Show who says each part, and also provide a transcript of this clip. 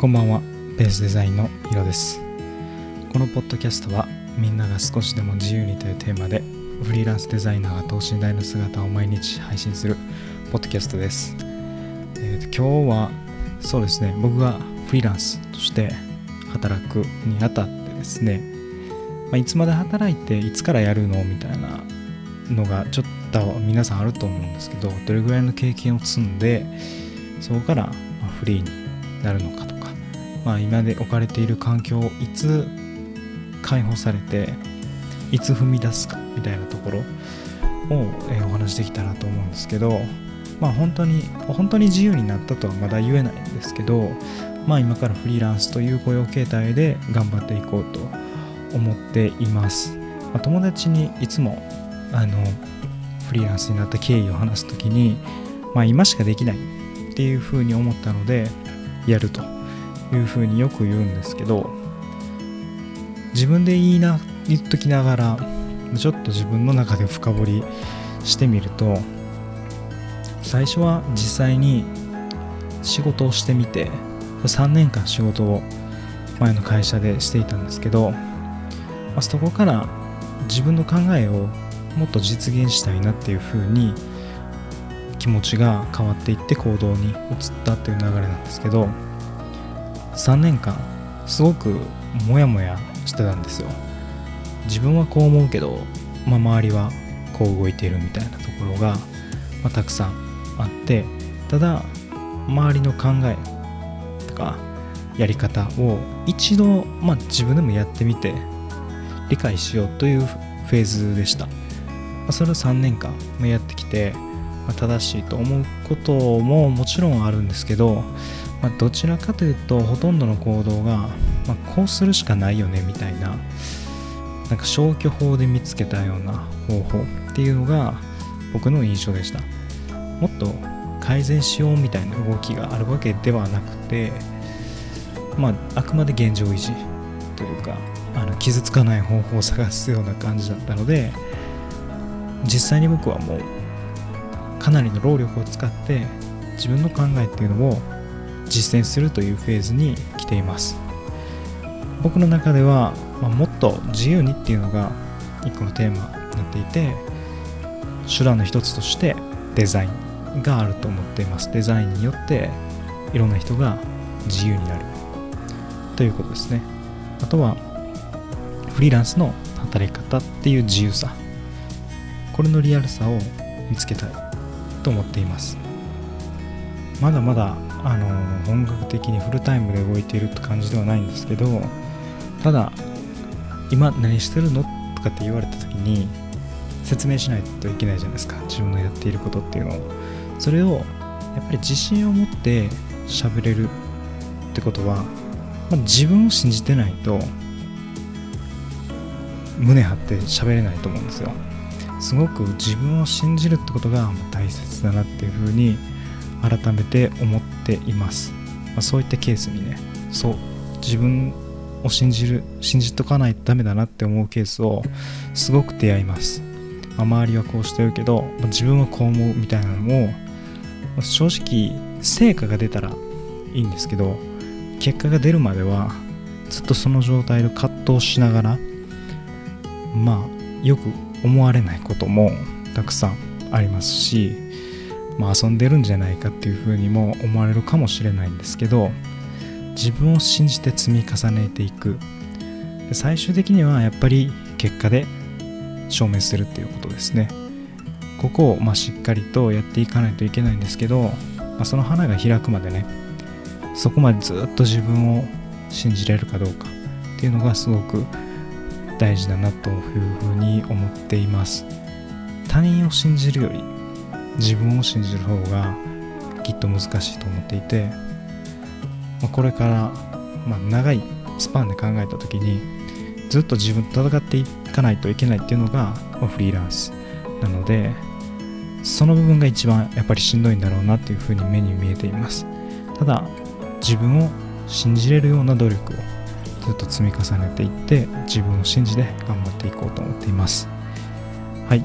Speaker 1: こんばんは、ベースデザインのヒロです。このポッドキャストは、みんなが少しでも自由にというテーマで、フリーランスデザイナーが等身大の姿を毎日配信するポッドキャストです。えーと今日は、そうですね、僕がフリーランスとして働くにあたってですね、まあ、いつまで働いて、いつからやるのみたいなのが、ちょっと皆さんあると思うんですけど、どれぐらいの経験を積んで、そこからフリーになるのかとか、まあ、今で置かれている環境をいつ解放されていつ踏み出すかみたいなところを、えーお話しできたらと思うんですけどまあ本当に本当に自由になったとはまだ言えないんですけどまあ今からフリーランスという雇用形態で頑張っていこうと思っています、まあ友達にいつもあのフリーランスになった経緯を話すときにまあ今しかできないっていうふうに思ったのでやると。いうふうによく言うんですけど自分で言いな言っときながらちょっと自分の中で深掘りしてみると最初は実際に仕事をしてみて3年間仕事を前の会社でしていたんですけど、まあそこから自分の考えをもっと実現したいなっていうふうに気持ちが変わっていって行動に移ったっていう流れなんですけど3年間すごくモヤモヤしてたんですよ。自分はこう思うけど、まあ、周りはこう動いているみたいなところが、まあ、たくさんあってただ周りの考えとかやり方を一度、まあ、自分でもやってみて理解しようというフェーズでした、まあ、それを3年間やってきて、まあ、正しいと思うことももちろんあるんですけど、まあ、どちらかというとほとんどの行動が、まあ、こうするしかないよねみたいななんか消去法で見つけたような方法っていうのが僕の印象でした。もっと改善しようみたいな動きがあるわけではなくてまああくまで現状維持というかあの傷つかない方法を探すような感じだったので実際に僕はもうかなりの労力を使って自分の考えっていうのを実践するというフェーズに来ています。僕の中では、まあ、もっと自由にっていうのが一個のテーマになっていて手段の一つとしてデザインがあると思っています。デザインによっていろんな人が自由になる。ということですね。あとはフリーランスの働き方っていう自由さ。これのリアルさを見つけたいと思っています。まだまだあの本格的にフルタイムで動いているって感じではないんですけどただ今何してるのとかって言われた時に説明しないといけないじゃないですか。自分のやっていることっていうのを。それをやっぱり自信を持って喋れるってことは、まあ、自分を信じてないと胸張って喋れないと思うんですよ。すごく自分を信じるってことが大切だなっていうふうに改めて思っています、まあ、そういったケースにねそう自分を信じる信じとかないとダメだなって思うケースをすごく出会います、まあ、周りはこうしてるけど、まあ自分はこう思うみたいなのもま正直成果が出たらいいんですけど結果が出るまではずっとその状態で葛藤しながらまあよく思われないこともたくさんありますしまあ、遊んでるんじゃないかっていうふうにも思われるかもしれないんですけど自分を信じて積み重ねていく。最終的にはやっぱり結果で証明するっていうことですね。ここをまあしっかりとやっていかないといけないんですけど、まあ、その花が開くまでねそこまでずっと自分を信じれるかどうかっていうのがすごく大事だなというふうに思っています。他人を信じるより自分を信じる方がきっと難しいと思っていて、まあ、これから、まあ、長いスパンで考えた時にずっと自分と戦っていかないといけないっていうのが、まあフリーランスなのでその部分が一番やっぱりしんどいんだろうなっていうふうに目に見えています。ただ自分を信じれるような努力をずっと積み重ねていって自分を信じて頑張っていこうと思っています。はい。